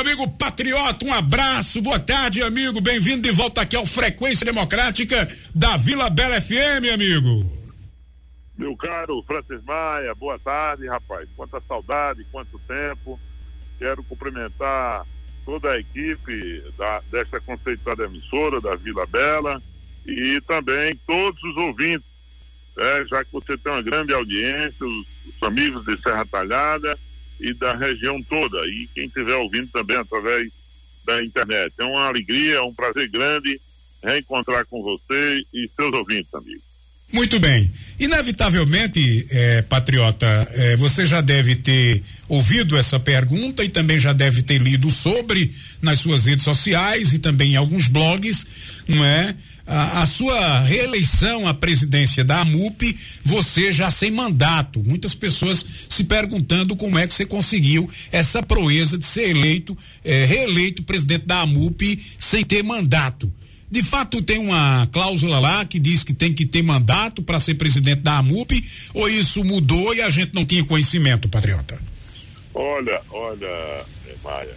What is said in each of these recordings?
Meu amigo patriota, um abraço, boa tarde, amigo. Bem-vindo de volta aqui ao Frequência Democrática da Vila Bela FM, amigo. Meu caro Francis Maia, boa tarde, rapaz. Quanta saudade, quanto tempo. Quero cumprimentar toda a equipe da, desta conceituada emissora da Vila Bela e também todos os ouvintes, né, já que você tem uma grande audiência, os, os amigos de Serra Talhada e da região toda, e quem estiver ouvindo também através da internet. É uma alegria, é um prazer grande reencontrar com você e seus ouvintes, amigos. Muito bem. Inevitavelmente, é, patriota, é, você já deve ter ouvido essa pergunta e também já deve ter lido sobre nas suas redes sociais e também em alguns blogs, não é? A, a, sua reeleição à presidência da AMUP, você já sem mandato. Muitas pessoas se perguntando como é que você conseguiu essa proeza de ser eleito, é, reeleito presidente da AMUP sem ter mandato. De fato, tem uma cláusula lá que diz que tem que ter mandato para ser presidente da AMUP, ou isso mudou e a gente não tinha conhecimento, patriota? Olha, olha, é, Maia,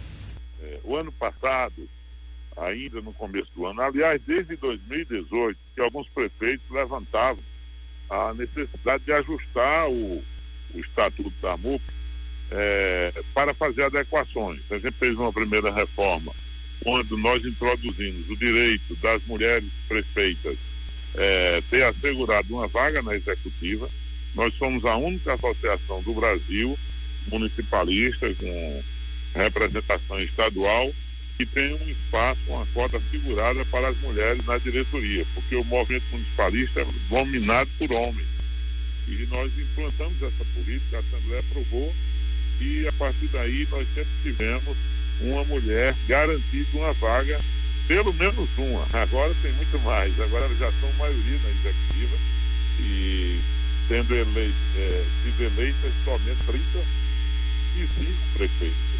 é, o ano passado, ainda no começo do ano, aliás, desde 2018, que alguns prefeitos levantavam a necessidade de ajustar o, o estatuto da AMUP é, para fazer adequações. A gente fez uma primeira reforma quando nós introduzimos o direito das mulheres prefeitas é, ter assegurado uma vaga na executiva, nós somos a única associação do Brasil municipalista com representação estadual que tem um espaço, uma cota assegurada para as mulheres na diretoria, porque o movimento municipalista é dominado por homens. E nós implantamos essa política, a Assembleia aprovou, e a partir daí nós sempre tivemos uma mulher garantida uma vaga, pelo menos uma. Agora tem muito mais, agora já são maioria na executiva e tendo eleito, é, sido eleitas somente 35 prefeitos.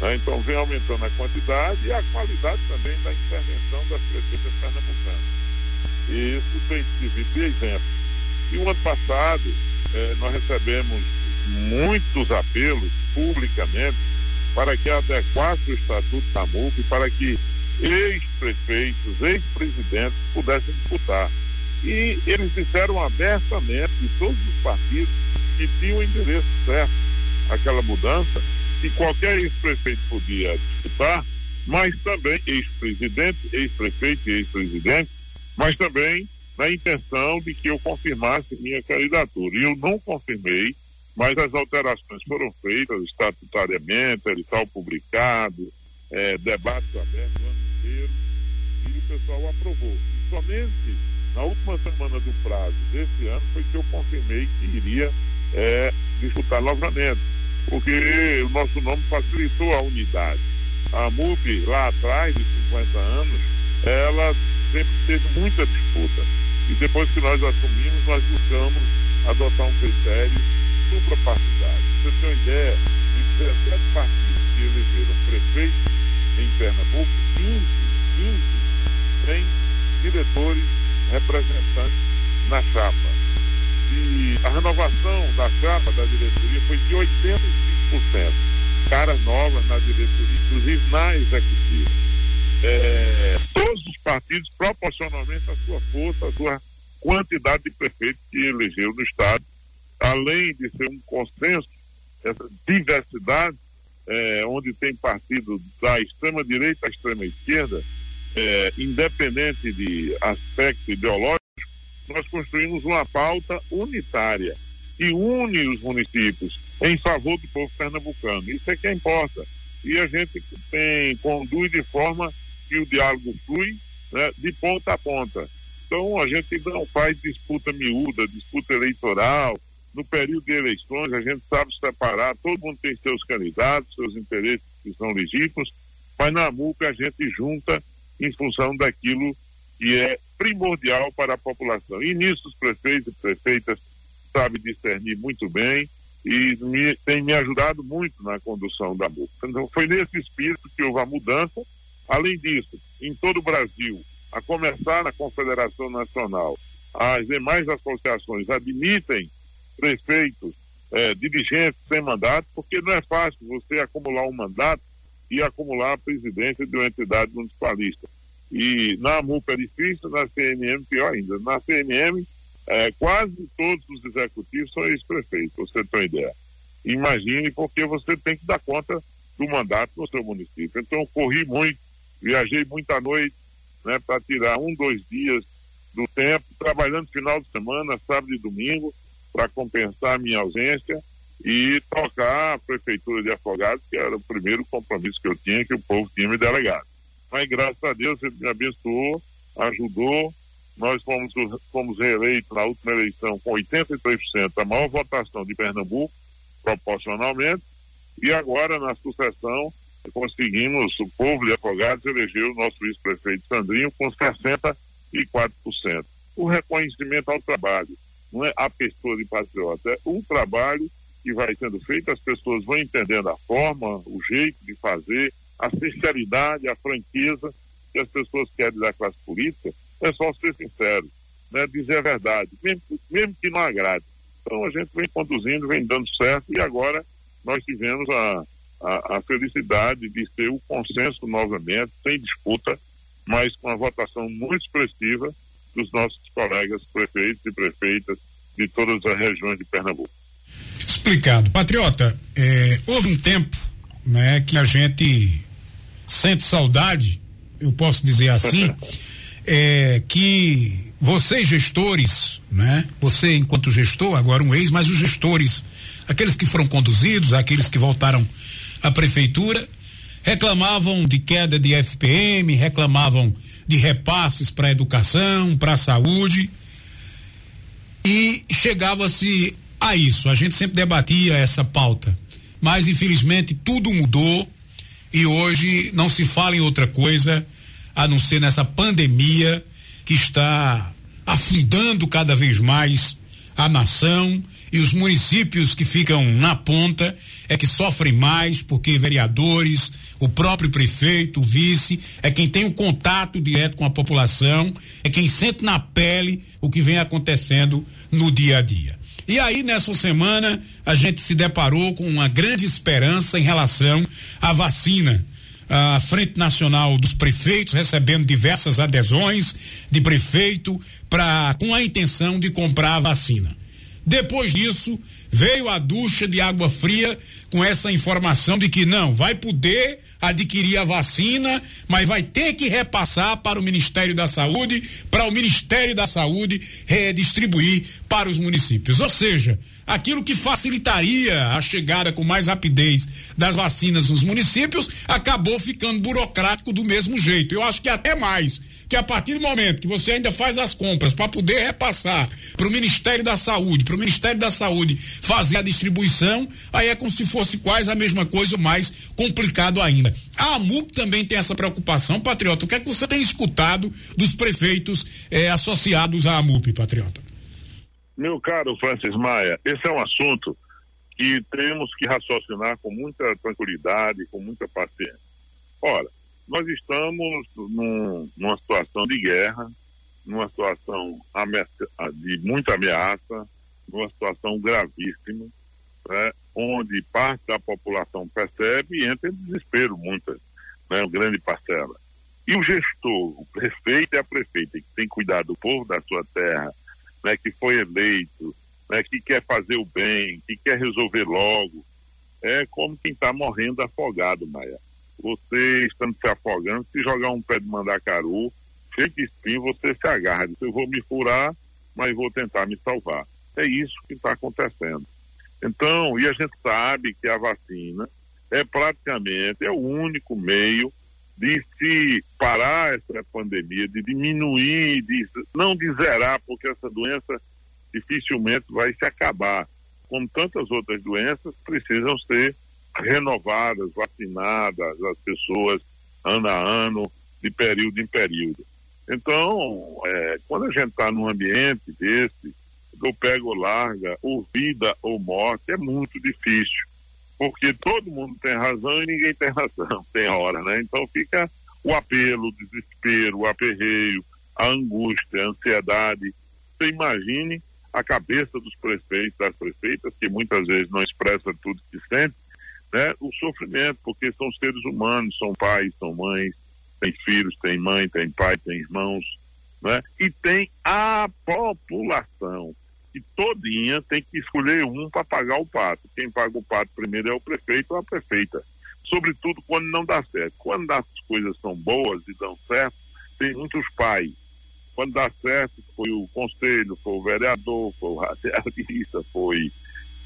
Né? Então vem aumentando a quantidade e a qualidade também da intervenção das prefeitas pernambucanas. E isso tem servido de exemplo. E o ano passado eh, nós recebemos muitos apelos publicamente para que adequasse o Estatuto da MUP para que ex-prefeitos, ex-presidentes pudessem disputar. E eles disseram abertamente, de todos os partidos, que tinham o endereço certo aquela mudança, que qualquer ex-prefeito podia disputar, mas também ex-presidente, ex-prefeito e ex-presidente, mas também na intenção de que eu confirmasse minha candidatura. E eu não confirmei, mas as alterações foram feitas estatutariamente, edital publicado, é, debates abertos o ano inteiro, e o pessoal aprovou. E somente na última semana do prazo desse ano foi que eu confirmei que iria é, disputar novamente, porque o nosso nome facilitou a unidade. A MUP, lá atrás, de 50 anos, ela sempre teve muita disputa. E depois que nós assumimos, nós buscamos adotar um critério suprapartidário. Você tem uma ideia, de 17 partidos que elegeram prefeito em Pernambuco, 15, 15 têm diretores representantes na chapa. E a renovação da chapa da diretoria foi de 85%. Caras novas na diretoria, inclusive na executiva. É, todos os partidos, proporcionalmente à sua força, à sua quantidade de prefeitos que elegeu no Estado, além de ser um consenso, essa diversidade, é, onde tem partido da extrema-direita à extrema-esquerda, é, independente de aspecto ideológico, nós construímos uma pauta unitária que une os municípios em favor do povo pernambucano. Isso é que importa. E a gente tem, conduz de forma que o diálogo flui né, de ponta a ponta. Então a gente não faz disputa miúda, disputa eleitoral, no período de eleições, a gente sabe separar, todo mundo tem seus candidatos, seus interesses que são legítimos, mas na MUP a gente junta em função daquilo que é primordial para a população. E nisso os prefeitos e prefeitas sabem discernir muito bem e me, tem me ajudado muito na condução da MUP. Então foi nesse espírito que houve a mudança. Além disso, em todo o Brasil, a começar na Confederação Nacional, as demais associações admitem prefeitos, é, dirigentes sem mandato, porque não é fácil você acumular um mandato e acumular a presidência de uma entidade municipalista. E na MUP é difícil, na CNM pior ainda. Na CNM, é, quase todos os executivos são ex-prefeitos, você tem ideia. Imagine porque você tem que dar conta do mandato no seu município. Então, corri muito, viajei muita noite, né, para tirar um, dois dias do tempo, trabalhando final de semana, sábado e domingo, para compensar a minha ausência e tocar a prefeitura de Afogados, que era o primeiro compromisso que eu tinha, que o povo tinha me delegado. Mas graças a Deus ele me abençoou, ajudou. Nós fomos, fomos reeleitos na última eleição com 83%, a maior votação de Pernambuco, proporcionalmente, e agora na sucessão conseguimos, o povo de Afogados elegeu o nosso vice-prefeito Sandrinho com 64%. O reconhecimento ao trabalho, não é? A pessoa de patriota, é um trabalho que vai sendo feito, as pessoas vão entendendo a forma, o jeito de fazer, a sinceridade, a franqueza que as pessoas querem da classe política, é só ser sincero, né, dizer a verdade, mesmo, mesmo que não agrade. Então a gente vem conduzindo, vem dando certo e agora nós tivemos a, a, a felicidade de ser o consenso novamente, sem disputa, mas com a votação muito expressiva dos nossos colegas prefeitos e prefeitas de todas as regiões de Pernambuco. Explicado. Patriota, é, houve um tempo né, que a gente sente saudade, eu posso dizer assim, é, que vocês gestores, né? Você enquanto gestor, agora um ex, mas os gestores, aqueles que foram conduzidos, aqueles que voltaram à prefeitura, reclamavam de queda de FPM, reclamavam de repasses para educação, para saúde. E chegava-se a isso. A gente sempre debatia essa pauta, mas infelizmente tudo mudou. E hoje não se fala em outra coisa a não ser nessa pandemia que está afundando cada vez mais a nação e os municípios que ficam na ponta é que sofrem mais porque vereadores, o próprio prefeito, o vice, é quem tem o contato direto com a população, é quem sente na pele o que vem acontecendo no dia a dia. E aí, nessa semana, a gente se deparou com uma grande esperança em relação à vacina. A Frente Nacional dos Prefeitos recebendo diversas adesões de prefeito para com a intenção de comprar a vacina. Depois disso, veio a ducha de água fria com essa informação de que não, vai poder adquirir a vacina, mas vai ter que repassar para o Ministério da Saúde, para o Ministério da Saúde redistribuir para os municípios. Ou seja, aquilo que facilitaria a chegada com mais rapidez das vacinas nos municípios acabou ficando burocrático do mesmo jeito. Eu acho que até mais que a partir do momento que você ainda faz as compras para poder repassar para o Ministério da Saúde, para o Ministério da Saúde fazer a distribuição, aí é como se fosse quase a mesma coisa, mais complicado ainda. A AMUP também tem essa preocupação, Patriota. O que é que você tem escutado dos prefeitos eh, associados à AMUP, Patriota? Meu caro Francis Maia, esse é um assunto que temos que raciocinar com muita tranquilidade, com muita paciência. Ora, nós estamos num, numa situação de guerra, numa situação de muita ameaça, numa situação gravíssima, né, onde parte da população percebe e entra em desespero, muitas, né, uma grande parcela. E o gestor, o prefeito e a prefeita, que tem cuidado do povo da sua terra, né, que foi eleito, né, que quer fazer o bem, que quer resolver logo, é como quem está morrendo afogado, Maia você estando se afogando, se jogar um pé de mandacaru, de espinho, você se agarra. Eu vou me furar, mas vou tentar me salvar. É isso que está acontecendo. Então, e a gente sabe que a vacina é praticamente é o único meio de se parar essa pandemia, de diminuir, de, não de zerar, porque essa doença dificilmente vai se acabar. Como tantas outras doenças, precisam ser renovadas, vacinadas, as pessoas ano a ano, de período em período. Então, é, quando a gente está num ambiente desse, eu pego larga, ou vida ou morte, é muito difícil. Porque todo mundo tem razão e ninguém tem razão, tem hora, né? Então fica o apelo, o desespero, o aperreio, a angústia, a ansiedade. Você imagine a cabeça dos prefeitos, das prefeitas, que muitas vezes não expressa tudo que sente, né, o sofrimento, porque são seres humanos, são pais, são mães, têm filhos, têm mãe, têm pai, têm irmãos, né? E tem a população que todinha tem que escolher um para pagar o pato. Quem paga o pato primeiro é o prefeito ou a prefeita. Sobretudo quando não dá certo. Quando as coisas são boas e dão certo, tem muitos pais. Quando dá certo, foi o conselho, foi o vereador, foi o radialista, foi,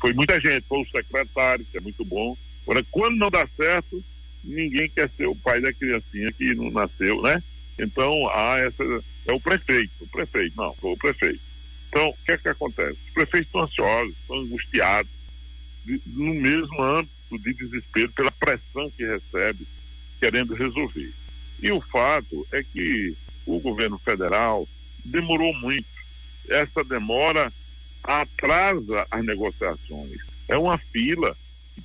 foi muita gente, foi o secretário, que é muito bom. Agora, quando não dá certo, ninguém quer ser o pai da criancinha que não nasceu, né? Então, há essa. É o prefeito, o prefeito, não, foi o prefeito. Então, o que é que acontece? Os prefeitos estão ansiosos, estão angustiados, no mesmo âmbito de desespero pela pressão que recebe, querendo resolver. E o fato é que o governo federal demorou muito. Essa demora atrasa as negociações. É uma fila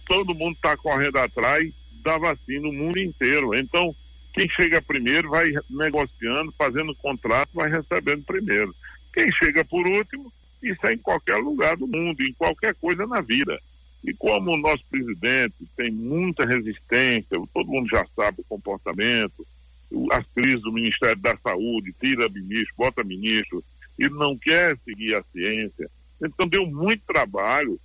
todo mundo está correndo atrás da vacina no mundo inteiro. Então, quem chega primeiro vai negociando, fazendo contrato, vai recebendo primeiro. Quem chega por último, isso é em qualquer lugar do mundo, em qualquer coisa na vida. E como o nosso presidente tem muita resistência, todo mundo já sabe o comportamento, as crises do Ministério da Saúde, tira ministro, bota ministro, e não quer seguir a ciência. Então deu muito trabalho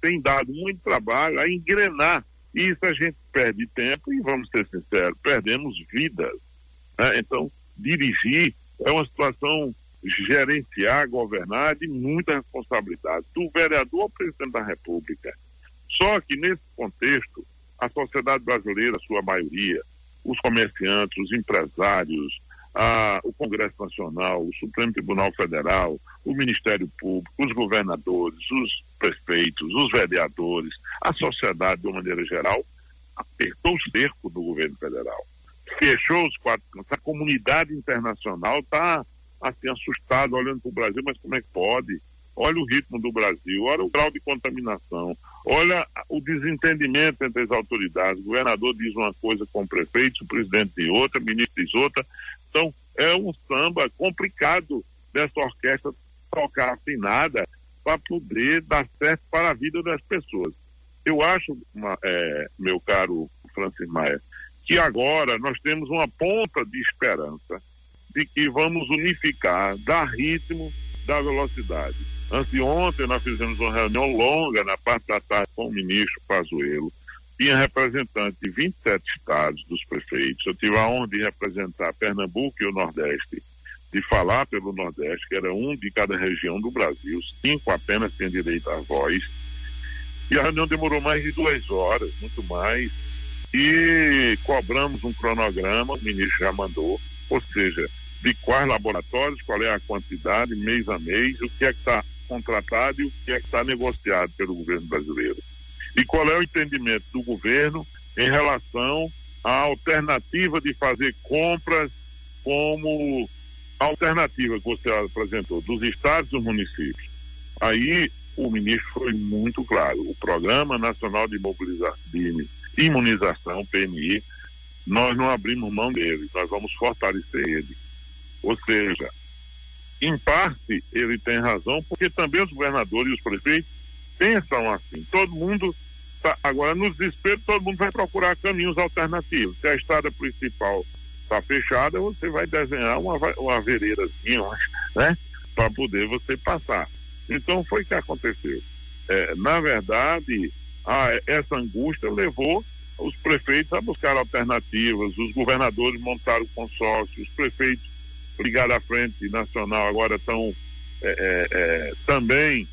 tem dado muito trabalho a engrenar. E isso a gente perde tempo e, vamos ser sinceros, perdemos vidas. Né? Então, dirigir é uma situação gerenciar, governar de muita responsabilidade, do vereador ao presidente da República. Só que nesse contexto, a sociedade brasileira, sua maioria, os comerciantes, os empresários, a, o Congresso Nacional, o Supremo Tribunal Federal, o Ministério Público, os governadores, os prefeitos, os vereadores, a sociedade de uma maneira geral, apertou o cerco do governo federal. Fechou os quatro cantos. A comunidade internacional está assim, assustada olhando para o Brasil, mas como é que pode? Olha o ritmo do Brasil, olha o grau de contaminação, olha o desentendimento entre as autoridades. O governador diz uma coisa com o prefeito, o presidente diz outra, o ministro diz outra. Então, é um samba complicado dessa orquestra tocar afinada para poder dar certo para a vida das pessoas. Eu acho, uma, é, meu caro Francis Maia, que agora nós temos uma ponta de esperança de que vamos unificar, dar ritmo, dar velocidade. Antes de ontem nós fizemos uma reunião longa na parte da tarde com o ministro Pazuello, tinha representantes de 27 estados dos prefeitos. Eu tive a honra de representar Pernambuco e o Nordeste de falar pelo Nordeste, que era um de cada região do Brasil, cinco apenas têm direito à voz. E a reunião demorou mais de duas horas, muito mais. E cobramos um cronograma, o ministro já mandou, ou seja, de quais laboratórios, qual é a quantidade, mês a mês, o que é que está contratado e o que é que está negociado pelo governo brasileiro. E qual é o entendimento do governo em relação à alternativa de fazer compras como alternativa que você apresentou dos estados e dos municípios. Aí o ministro foi muito claro. O Programa Nacional de, de Imunização, PNI, nós não abrimos mão dele, nós vamos fortalecer ele. Ou seja, em parte ele tem razão, porque também os governadores e os prefeitos pensam assim. Todo mundo tá, agora no desespero, todo mundo vai procurar caminhos alternativos. Se a estrada principal está fechada, você vai desenhar uma, uma vereirazinha, né? Para poder você passar. Então foi o que aconteceu. É, na verdade, a, essa angústia levou os prefeitos a buscar alternativas, os governadores montaram consórcio, os prefeitos ligados à frente nacional agora estão é, é, é, também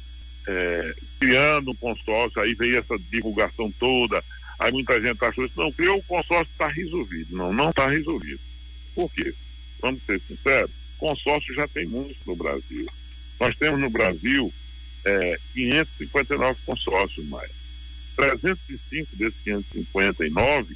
é, criando um consórcio, aí veio essa divulgação toda, Aí muita gente achou isso, não, criou o consórcio, está resolvido. Não, não está resolvido. Por quê? Vamos ser sinceros, consórcio já tem muitos no Brasil. Nós temos no Brasil é, 559 consórcios mais. 305 desses 559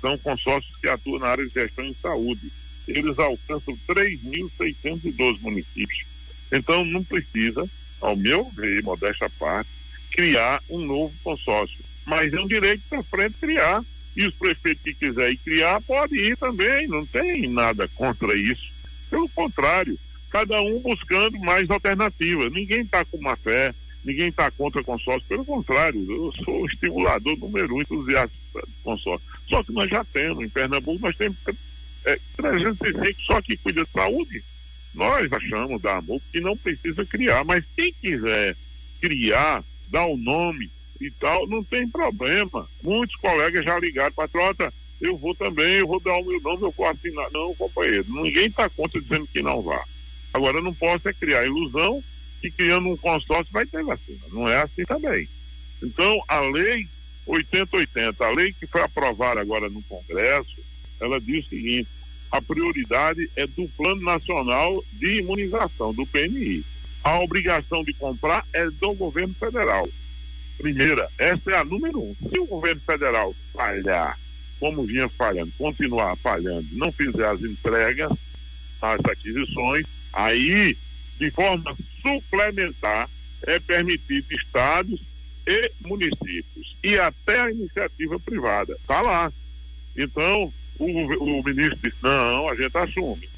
são consórcios que atuam na área de gestão em saúde. Eles alcançam 3.612 municípios. Então não precisa, ao meu ver, modesta parte, criar um novo consórcio mas é um direito para frente criar. E os prefeitos que quiserem criar, podem ir também, não tem nada contra isso. Pelo contrário, cada um buscando mais alternativas. Ninguém está com má fé, ninguém está contra consórcio, pelo contrário, eu sou o estimulador número um entusiasta de consórcio. Só que nós já temos, em Pernambuco, nós temos é, 305 só que cuida de saúde. Nós achamos da AMUC que não precisa criar, mas quem quiser criar, dar o um nome e tal, não tem problema. Muitos colegas já ligaram, patrota, eu vou também, eu vou dar o meu nome, eu vou assinar. Não, companheiro, ninguém está contra dizendo que não vá. Agora, não posso é criar ilusão que criando um consórcio vai ter vacina. Não é assim também. Então, a lei 8080, a lei que foi aprovada agora no Congresso, ela diz o seguinte: a prioridade é do Plano Nacional de Imunização, do PNI. A obrigação de comprar é do governo federal. Primeira, essa é a número um. Se o governo federal falhar, como vinha falhando, continuar falhando, não fizer as entregas, as aquisições, aí, de forma suplementar, é permitido estados e municípios e até a iniciativa privada. Está lá. Então, o, o ministro disse: não, a gente assume.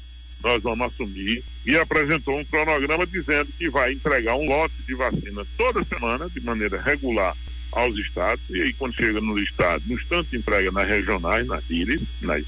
Nós vamos assumir e apresentou um cronograma dizendo que vai entregar um lote de vacina toda semana, de maneira regular, aos estados. E aí, quando chega no estado, no instante entrega nas regionais, nas ilhas, nas,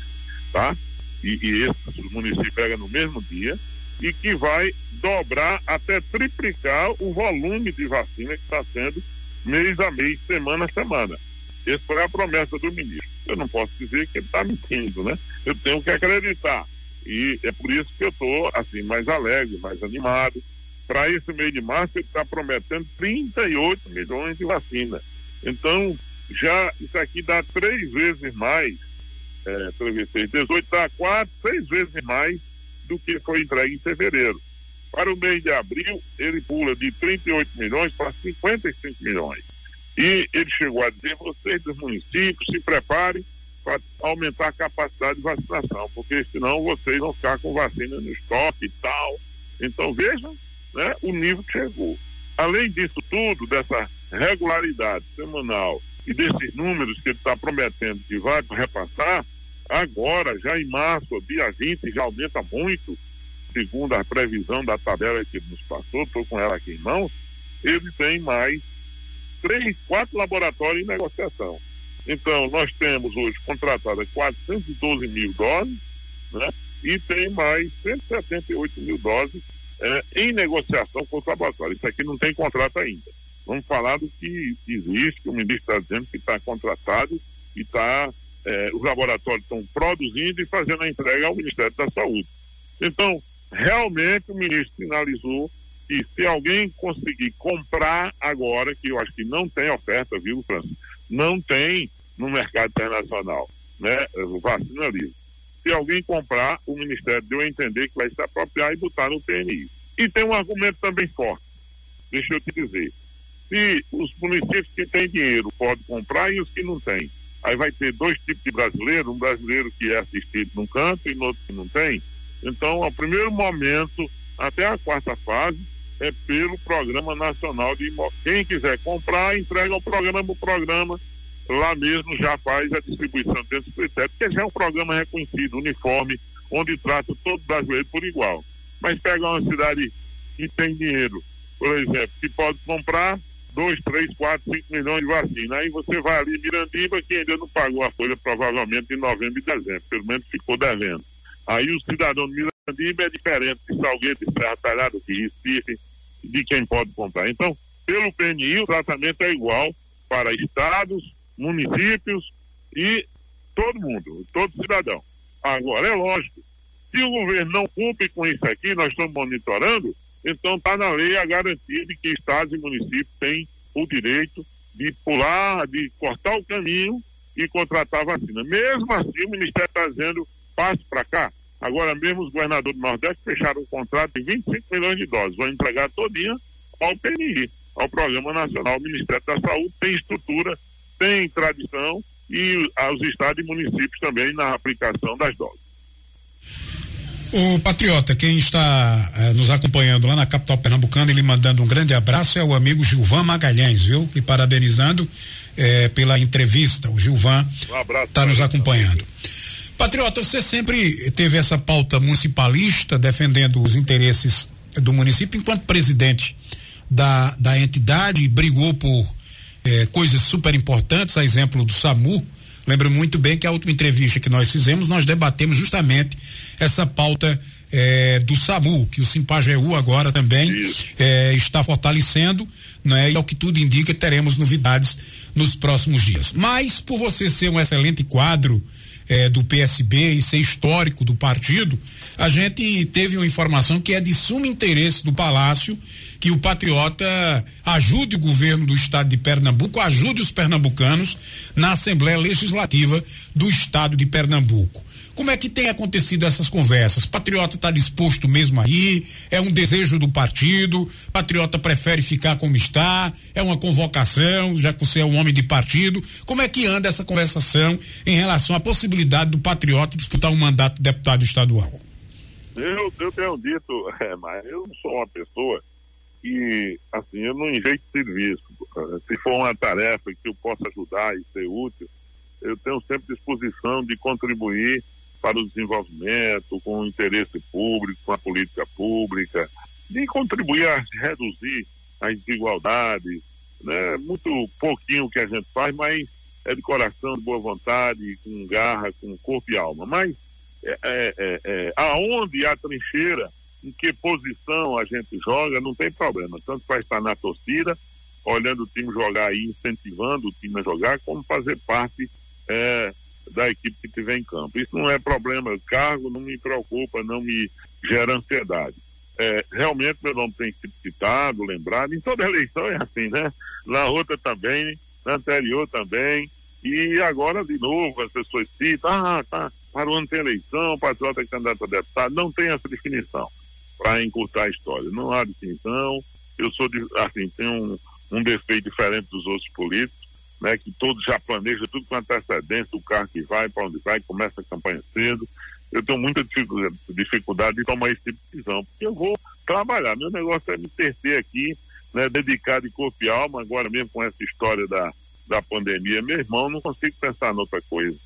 tá? E, e esse município pega no mesmo dia e que vai dobrar até triplicar o volume de vacina que está sendo mês a mês, semana a semana. Essa foi a promessa do ministro. Eu não posso dizer que ele está mentindo, né? Eu tenho que acreditar. E é por isso que eu estou assim, mais alegre, mais animado. Para esse mês de março, ele está prometendo 38 milhões de vacinas. Então, já isso aqui dá três vezes mais, é, 3 18, dá quatro, seis vezes mais do que foi entregue em fevereiro. Para o mês de abril, ele pula de 38 milhões para 55 milhões. E ele chegou a dizer: vocês dos municípios se preparem para aumentar a capacidade de vacinação, porque senão vocês vão ficar com vacina no estoque e tal. Então vejam né, o nível que chegou. Além disso tudo, dessa regularidade semanal e desses números que ele está prometendo que vai repassar, agora, já em março, dia 20, já aumenta muito, segundo a previsão da tabela que nos passou, estou com ela aqui em mãos, ele tem mais três, quatro laboratórios em negociação. Então, nós temos hoje contratadas 412 mil doses, né? E tem mais 178 mil doses é, em negociação com os laboratórios. Isso aqui não tem contrato ainda. Vamos falar do que existe, que o ministro está dizendo que está contratado e está, é, os laboratórios estão produzindo e fazendo a entrega ao Ministério da Saúde. Então, realmente o ministro finalizou que se alguém conseguir comprar agora, que eu acho que não tem oferta, viu, França? Não tem no mercado internacional, né? Vacina livre. Se alguém comprar, o Ministério deu a entender que vai se apropriar e botar no PNI. E tem um argumento também forte. Deixa eu te dizer. Se os municípios que têm dinheiro podem comprar e os que não têm. Aí vai ter dois tipos de brasileiro, um brasileiro que é assistido num canto e no outro que não tem. Então, ao primeiro momento, até a quarta fase, é pelo Programa Nacional de Imóveis. Quem quiser comprar, entrega o programa, o programa lá mesmo já faz a distribuição desses critérios, porque já é um programa reconhecido, uniforme, onde trata todo brasileiro por igual. Mas pega uma cidade que tem dinheiro, por exemplo, que pode comprar 2, 3, 4, 5 milhões de vacinas. Aí você vai ali, Mirandiba, que ainda não pagou a folha, provavelmente em novembro e dezembro, pelo menos ficou devendo. Aí o cidadão de Mirandiba é diferente de Salgueiro, de Serra Talhada, de Recife, de quem pode comprar. Então, pelo PNI, o tratamento é igual para estados, municípios e todo mundo, todo cidadão. Agora, é lógico, se o governo não cumpre com isso aqui, nós estamos monitorando, então está na lei a garantia de que estados e municípios têm o direito de pular, de cortar o caminho e contratar vacina. Mesmo assim, o Ministério está dizendo, passe para cá. Agora mesmo os governadores do Nordeste fecharam um contrato de 25 milhões de doses, vão entregar todinha ao PNI, ao Programa Nacional. O Ministério da Saúde tem estrutura, tem tradição e aos estados e municípios também na aplicação das doses. O Patriota, quem está eh, nos acompanhando lá na capital pernambucana, ele mandando um grande abraço é o amigo Gilvan Magalhães, viu? E parabenizando eh, pela entrevista. O Gilvan está um nos acompanhando. Patriota, você sempre teve essa pauta municipalista, defendendo os interesses do município enquanto presidente da, da entidade, brigou por eh, coisas super importantes, a exemplo do SAMU. Lembro muito bem que a última entrevista que nós fizemos, nós debatemos justamente essa pauta eh, do SAMU, que o Simpageu agora também eh, está fortalecendo, né? E ao que tudo indica, teremos novidades nos próximos dias. Mas, por você ser um excelente quadro eh, do PSB e ser histórico do partido, a gente teve uma informação que é de sumo interesse do Palácio que o Patriota ajude o governo do estado de Pernambuco, ajude os pernambucanos na Assembleia Legislativa do estado de Pernambuco. Como é que tem acontecido essas conversas? Patriota está disposto mesmo aí? É um desejo do partido? Patriota prefere ficar como está? É uma convocação, já que você é um homem de partido? Como é que anda essa conversação em relação à possibilidade do Patriota disputar um mandato de deputado estadual? Eu, eu tenho dito, é, mas eu não sou uma pessoa que, assim, eu não enjeito serviço. Se for uma tarefa que eu possa ajudar e ser útil, eu tenho sempre disposição de contribuir para o desenvolvimento, com o interesse público, com a política pública, de contribuir a reduzir as desigualdades, né? Muito pouquinho que a gente faz, mas é de coração, de boa vontade, com garra, com corpo e alma. Mas é, é, é, é aonde há trincheira, em que posição a gente joga, não tem problema. Tanto vai estar na torcida, olhando o time jogar e incentivando o time a jogar, como fazer parte é, da equipe que estiver em campo. Isso não é problema. Cargo não me preocupa, não me gera ansiedade. É, realmente meu nome tem sido citado, lembrado, em toda eleição é assim, né? Na outra também, na anterior também, e agora de novo as pessoas citam, ah, tá, para o ano tem eleição, o patriota é candidato a deputado, não tem essa definição para encurtar a história. Não há distinção. Eu sou, de, assim, tenho um, um defeito diferente dos outros políticos, né, que todos já planejam tudo com antecedência, o carro que vai, para onde vai, começa a campanha cedo. Eu tenho muita dificuldade de tomar esse tipo de decisão, porque eu vou trabalhar. Meu negócio é me ter aqui, né, dedicado de corpo e alma, agora mesmo com essa história da, da pandemia. Meu irmão, não consigo pensar noutra coisa.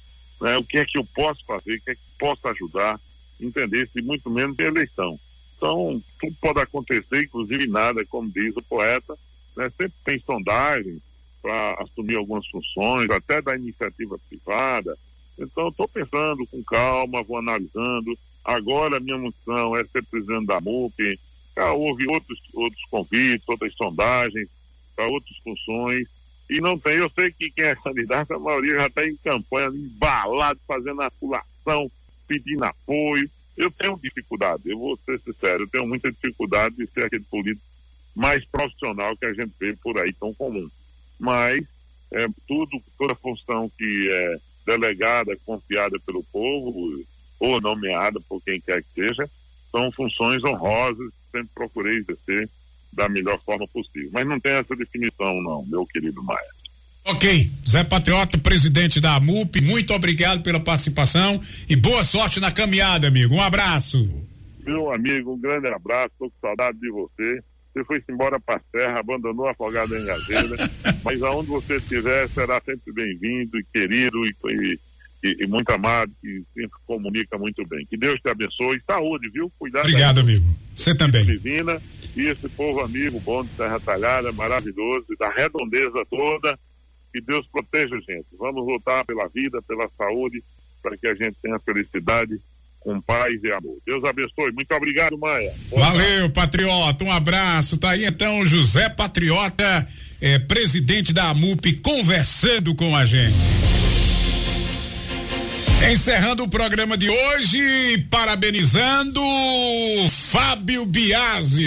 Né? O que é que eu posso fazer, o que é que posso ajudar, entender se muito menos em eleição. Então, tudo pode acontecer, inclusive nada, como diz o poeta, né? sempre tem sondagem para assumir algumas funções, até da iniciativa privada. Então, estou pensando com calma, vou analisando. Agora, minha função é ser presidente da MUP. Já houve outros, outros convites, outras sondagens para outras funções. E não tem, eu sei que quem é candidato, a maioria já está em campanha, embalado, fazendo articulação, pedindo apoio. Eu tenho dificuldade, eu vou ser sincero, eu tenho muita dificuldade de ser aquele político mais profissional que a gente vê por aí tão comum. Mas é, tudo, toda função que é delegada, confiada pelo povo, ou nomeada por quem quer que seja, são funções honrosas sempre procurei exercer da melhor forma possível. Mas não tem essa definição, não, meu querido Maia. Ok, Zé Patriota, presidente da AMUP, muito obrigado pela participação e boa sorte na caminhada, amigo. Um abraço. Meu amigo, um grande abraço, tô com saudade de você. Você foi embora para a Serra, abandonou Afogado em Gazeira, mas aonde você estiver será sempre bem-vindo e querido e, e, e, muito amado, que sempre comunica muito bem. Que Deus te abençoe. Saúde, viu? Cuidado. Obrigado, amigo. Você também. Divina e esse povo amigo bom de Terra Talhada, maravilhoso, e da redondeza toda que Deus proteja a gente. Vamos lutar pela vida, pela saúde, para que a gente tenha felicidade com paz e amor. Deus abençoe. Muito obrigado, Maia. Boa Valeu, tarde. Patriota. Um abraço. Tá aí então José Patriota, é, presidente da AMUP, conversando com a gente. Encerrando o programa de hoje, parabenizando Fábio Biasi.